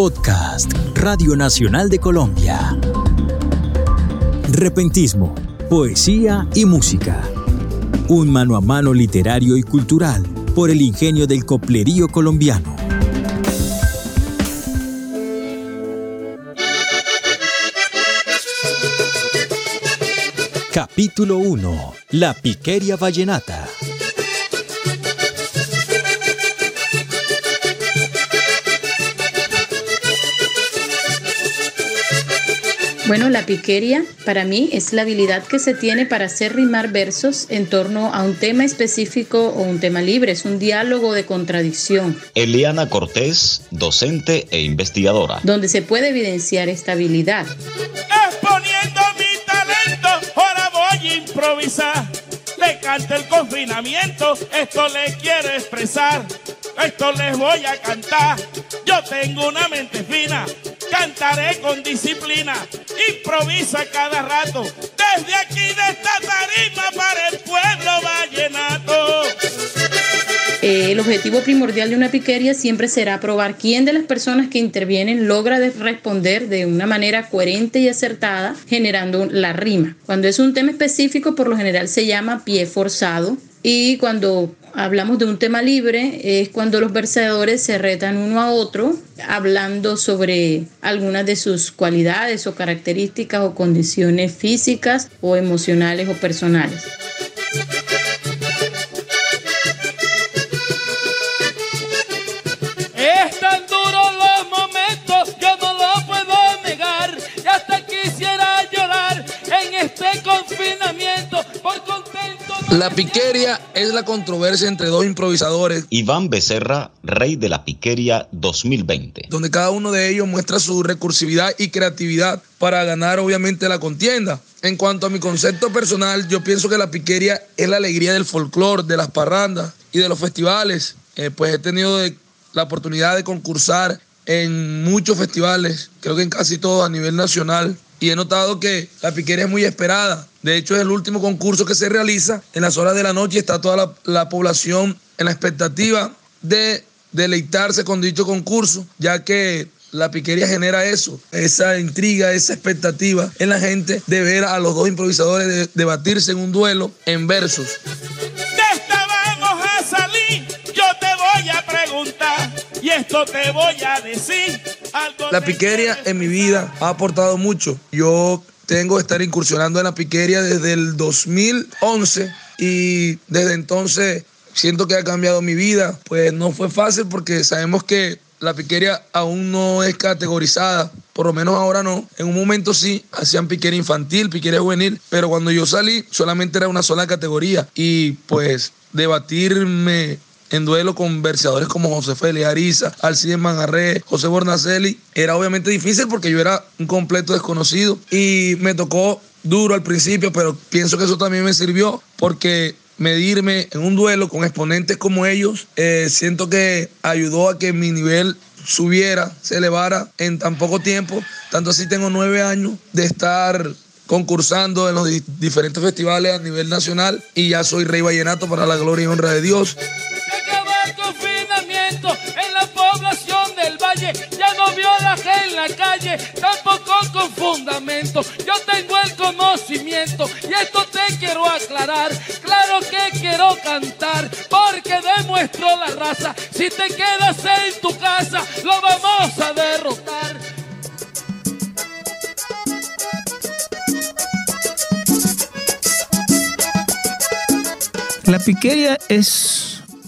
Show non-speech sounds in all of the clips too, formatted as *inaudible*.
Podcast Radio Nacional de Colombia. Repentismo, poesía y música. Un mano a mano literario y cultural por el ingenio del coplerío colombiano. Capítulo 1. La piqueria vallenata. Bueno, la piqueria para mí es la habilidad que se tiene para hacer rimar versos en torno a un tema específico o un tema libre. Es un diálogo de contradicción. Eliana Cortés, docente e investigadora. Donde se puede evidenciar esta habilidad. Exponiendo mi talento, ahora voy a improvisar. Le canta el confinamiento, esto le quiero expresar. Esto les voy a cantar. Yo tengo una mente fina cantaré con disciplina, improvisa cada rato, desde aquí de esta tarima para el pueblo vallenato. Eh, el objetivo primordial de una piquería siempre será probar quién de las personas que intervienen logra responder de una manera coherente y acertada, generando la rima. Cuando es un tema específico, por lo general se llama pie forzado. Y cuando hablamos de un tema libre, es cuando los versadores se retan uno a otro, hablando sobre algunas de sus cualidades o características o condiciones físicas o emocionales o personales. La piqueria es la controversia entre dos improvisadores. Iván Becerra, rey de la piqueria 2020. Donde cada uno de ellos muestra su recursividad y creatividad para ganar obviamente la contienda. En cuanto a mi concepto personal, yo pienso que la piqueria es la alegría del folclore, de las parrandas y de los festivales. Eh, pues he tenido la oportunidad de concursar en muchos festivales, creo que en casi todos a nivel nacional y he notado que la piquería es muy esperada. De hecho, es el último concurso que se realiza en las horas de la noche está toda la, población en la expectativa de deleitarse con dicho concurso, ya que la piquería genera eso, esa intriga, esa expectativa en la gente de ver a los dos improvisadores debatirse en un duelo en versos. Esto te voy a decir. La piquería en mi vida ha aportado mucho. Yo tengo que estar incursionando en la piquería desde el 2011 y desde entonces siento que ha cambiado mi vida. Pues no fue fácil porque sabemos que la piquería aún no es categorizada, por lo menos ahora no. En un momento sí, hacían piquería infantil, piquería juvenil, pero cuando yo salí solamente era una sola categoría y pues debatirme en duelo con versadores como José Félix Ariza, Alcides Mangarré, José Bornacelli. Era obviamente difícil porque yo era un completo desconocido y me tocó duro al principio, pero pienso que eso también me sirvió porque medirme en un duelo con exponentes como ellos, eh, siento que ayudó a que mi nivel subiera, se elevara en tan poco tiempo. Tanto así tengo nueve años de estar concursando en los diferentes festivales a nivel nacional y ya soy rey vallenato para la gloria y honra de Dios. En la calle, tampoco con fundamento. Yo tengo el conocimiento y esto te quiero aclarar. Claro que quiero cantar porque demuestro la raza. Si te quedas en tu casa, lo vamos a derrotar. La piquería es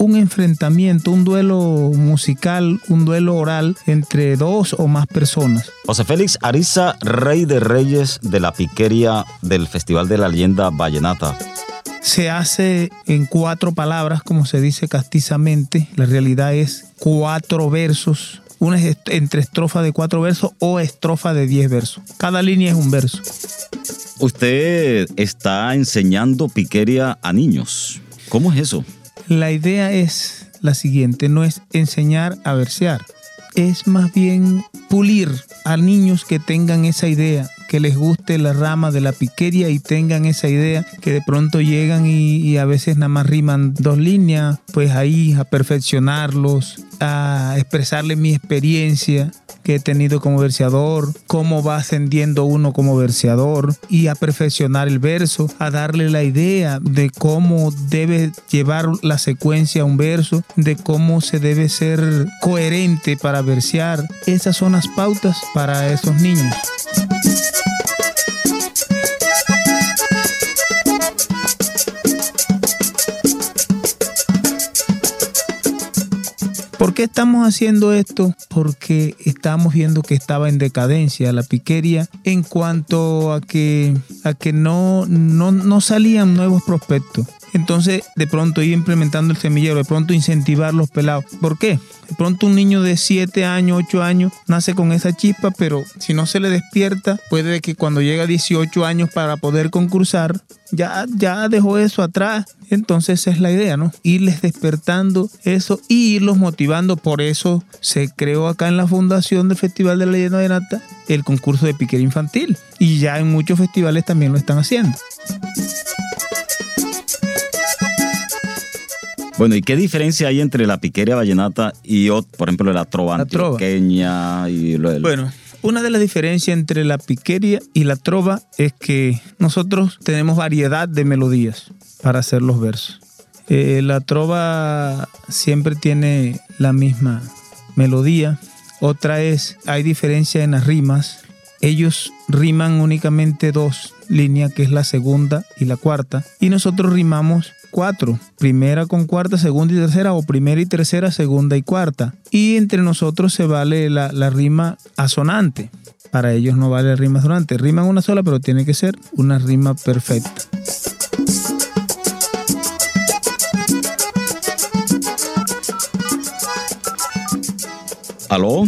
un enfrentamiento, un duelo musical, un duelo oral entre dos o más personas. José Félix Ariza, rey de reyes de la piquería del Festival de la Leyenda Vallenata. Se hace en cuatro palabras, como se dice castizamente. La realidad es cuatro versos una entre estrofa de cuatro versos o estrofa de diez versos. Cada línea es un verso. Usted está enseñando piquería a niños. ¿Cómo es eso? La idea es la siguiente, no es enseñar a versear, es más bien pulir a niños que tengan esa idea, que les guste la rama de la piquería y tengan esa idea que de pronto llegan y, a veces nada más riman dos líneas, pues ahí a perfeccionarlos, a expresarles mi experiencia que he tenido como verseador, cómo va ascendiendo uno como verseador y a perfeccionar el verso, a darle la idea de cómo debe llevar la secuencia a un verso, de cómo se debe ser coherente para versear. Esas son las pautas para esos niños. Estamos haciendo esto? Porque estamos viendo que estaba en decadencia la piquería en cuanto a que, a que no, no, no salían nuevos prospectos. Entonces, de pronto ir implementando el semillero, de pronto incentivar los pelados. ¿Por qué? De pronto un niño de 7 años, 8 años, nace con esa chispa, pero si no se le despierta, puede que cuando llega a 18 años para poder concursar, ya, ya dejó eso atrás. Entonces esa es la idea, ¿no? Irles despertando eso y irlos motivando. Por eso se creó acá en la fundación del Festival de la Leyenda de Nata el concurso de piquera infantil. Y ya en muchos festivales también lo están haciendo. Bueno, ¿y qué diferencia hay entre la piquería vallenata y, por ejemplo, la trova La trova. y lo del- Bueno, una de las diferencias entre la piquería y la trova es que nosotros tenemos variedad de melodías para hacer los versos. Eh, la trova siempre tiene la misma melodía. Otra es, hay diferencia en las rimas. Ellos riman únicamente dos líneas, que es la segunda y la cuarta. Y nosotros rimamos cuatro. Primera con cuarta, segunda y tercera, o primera y tercera, segunda y cuarta. Y entre nosotros se vale la, la rima asonante. Para ellos no vale rima asonante. Riman una sola, pero tiene que ser una rima perfecta. ¿Aló?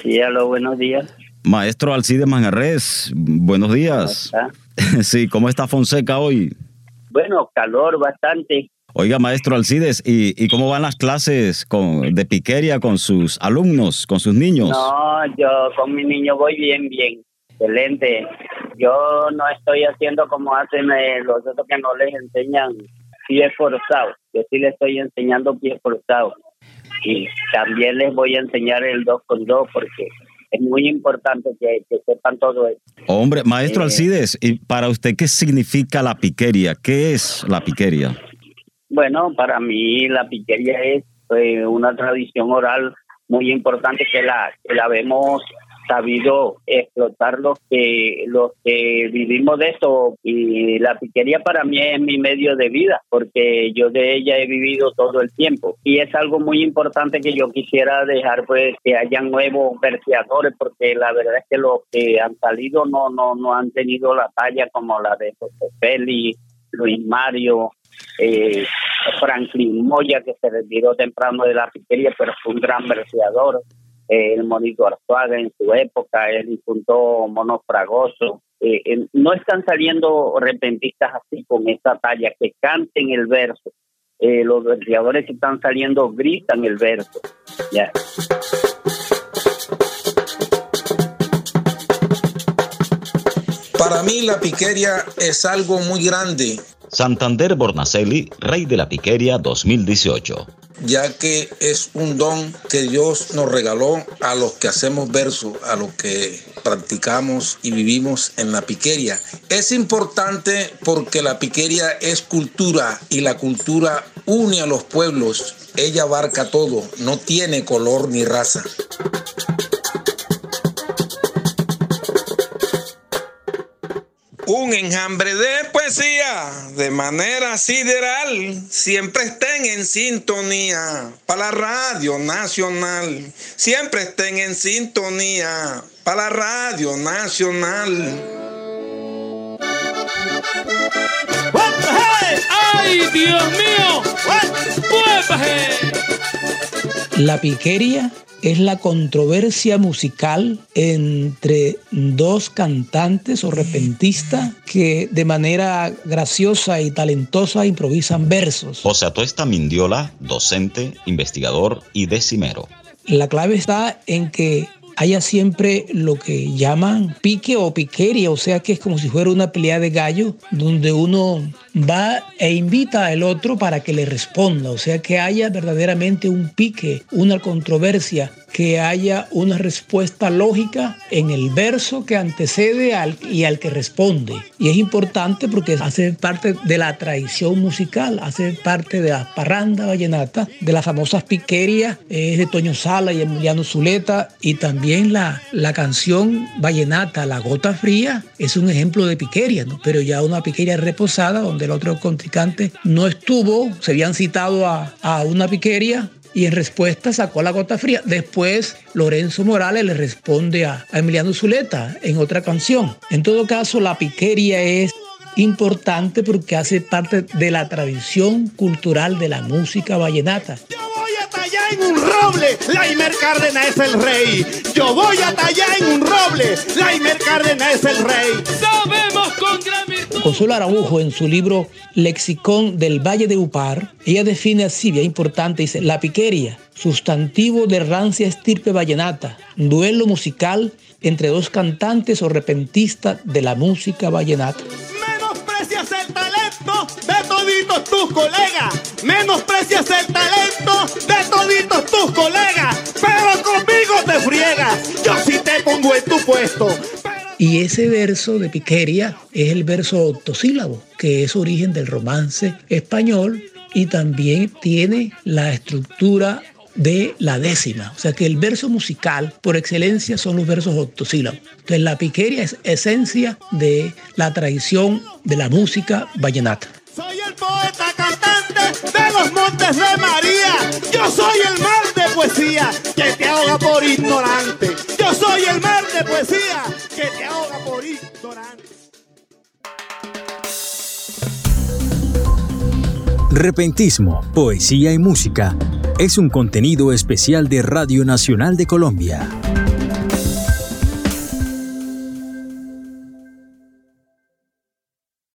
Sí, aló, buenos días. Maestro Alcide Manjarres, buenos días. ¿Cómo? *laughs* Sí, ¿cómo está Fonseca hoy? Bueno, calor bastante. Oiga, maestro Alcides, ¿y, y cómo van las clases con, de piquería con sus alumnos, con sus niños? No, yo con mi niño voy bien, bien. Excelente. Yo no estoy haciendo como hacen eh, los otros que no les enseñan pie forzado. Yo sí les estoy enseñando pie forzado. Y también les voy a enseñar el 2 con 2 porque es muy importante que, que sepan todo eso. Hombre, maestro Eh. Alcides, ¿y para usted qué significa la piquería? ¿Qué es la piquería? Bueno, para mí la piquería es eh, una tradición oral muy importante que la que la hemos sabido explotar los que los que vivimos de eso y la piquería para mí es mi medio de vida porque yo de ella he vivido todo el tiempo y es algo muy importante que yo quisiera dejar pues que hayan nuevos verseadores porque la verdad es que los que han salido no no no han tenido la talla como la de José Félix Luis Mario eh, Franklin Moya, que se retiró temprano de la piquería, pero fue un gran verseador. Eh, el Monito Arzuaga en su época, el difunto Mono Fragoso. Eh, eh, no están saliendo repentistas así con esta talla, que canten el verso. Eh, los verseadores que están saliendo gritan el verso. Ya. Para mí la piquería es algo muy grande, Santander Bornacelli, Rey de la Piquería 2018. Ya que es un don que Dios nos regaló a los que hacemos verso, a los que practicamos y vivimos en la piquería. Es importante porque la piquería es cultura y la cultura une a los pueblos. Ella abarca todo, no tiene color ni raza. Un enjambre de poesía de manera sideral. Siempre estén en sintonía para la Radio Nacional. Siempre estén en sintonía para la Radio Nacional. ¡Ay, Dios mío! La piquería es la controversia musical entre dos cantantes o repentistas que de manera graciosa y talentosa improvisan versos. José Atuesta Mindiola, docente, investigador y decimero. La clave está en que haya siempre lo que llaman pique o piqueria, o sea que es como si fuera una pelea de gallo donde uno va e invita al otro para que le responda, o sea que haya verdaderamente un pique, una controversia que haya una respuesta lógica en el verso que antecede al, y al que responde. Y es importante porque hace parte de la tradición musical, hace parte de la parranda vallenata, de las famosas piquerias es de Toño Sala y Emiliano Zuleta, y también la, la canción vallenata La Gota Fría es un ejemplo de piqueria, ¿no? pero ya una piqueria reposada donde el otro contrincante no estuvo, se habían citado a, a una piqueria y en respuesta sacó la gota fría. Después Lorenzo Morales le responde a, Emiliano Zuleta en otra canción. En todo caso, la piquería es importante porque hace parte de la tradición cultural de la música vallenata. Yo voy a tallar en un roble, Laimer Cárdenas es el rey. Yo voy a tallar en un roble, Laimer Cárdenas es el rey. Sabemos con gran. Consuelo Araujo en su libro Lexicón del Valle de Upar, ella define así, bien importante, dice, la piqueria, sustantivo de rancia estirpe vallenata, duelo musical entre dos cantantes o repentistas de la música vallenata. Menosprecias el talento de toditos tus colegas. Menosprecias el talento de toditos tus colegas. Pero conmigo te friegas. Yo sí te pongo en tu puesto. Y ese verso de piqueria es el verso octosílabo, que es origen del romance español y también tiene la estructura de la décima. O sea que el verso musical por excelencia son los versos octosílabos. Entonces la piqueria es esencia de la tradición de la música vallenata. Soy el poeta cantante de los montes de María. Yo soy el mar de poesía que te ahoga por ignorante. Soy el mar de poesía que te ahoga por. Repentismo, poesía y música es un contenido especial de Radio Nacional de Colombia.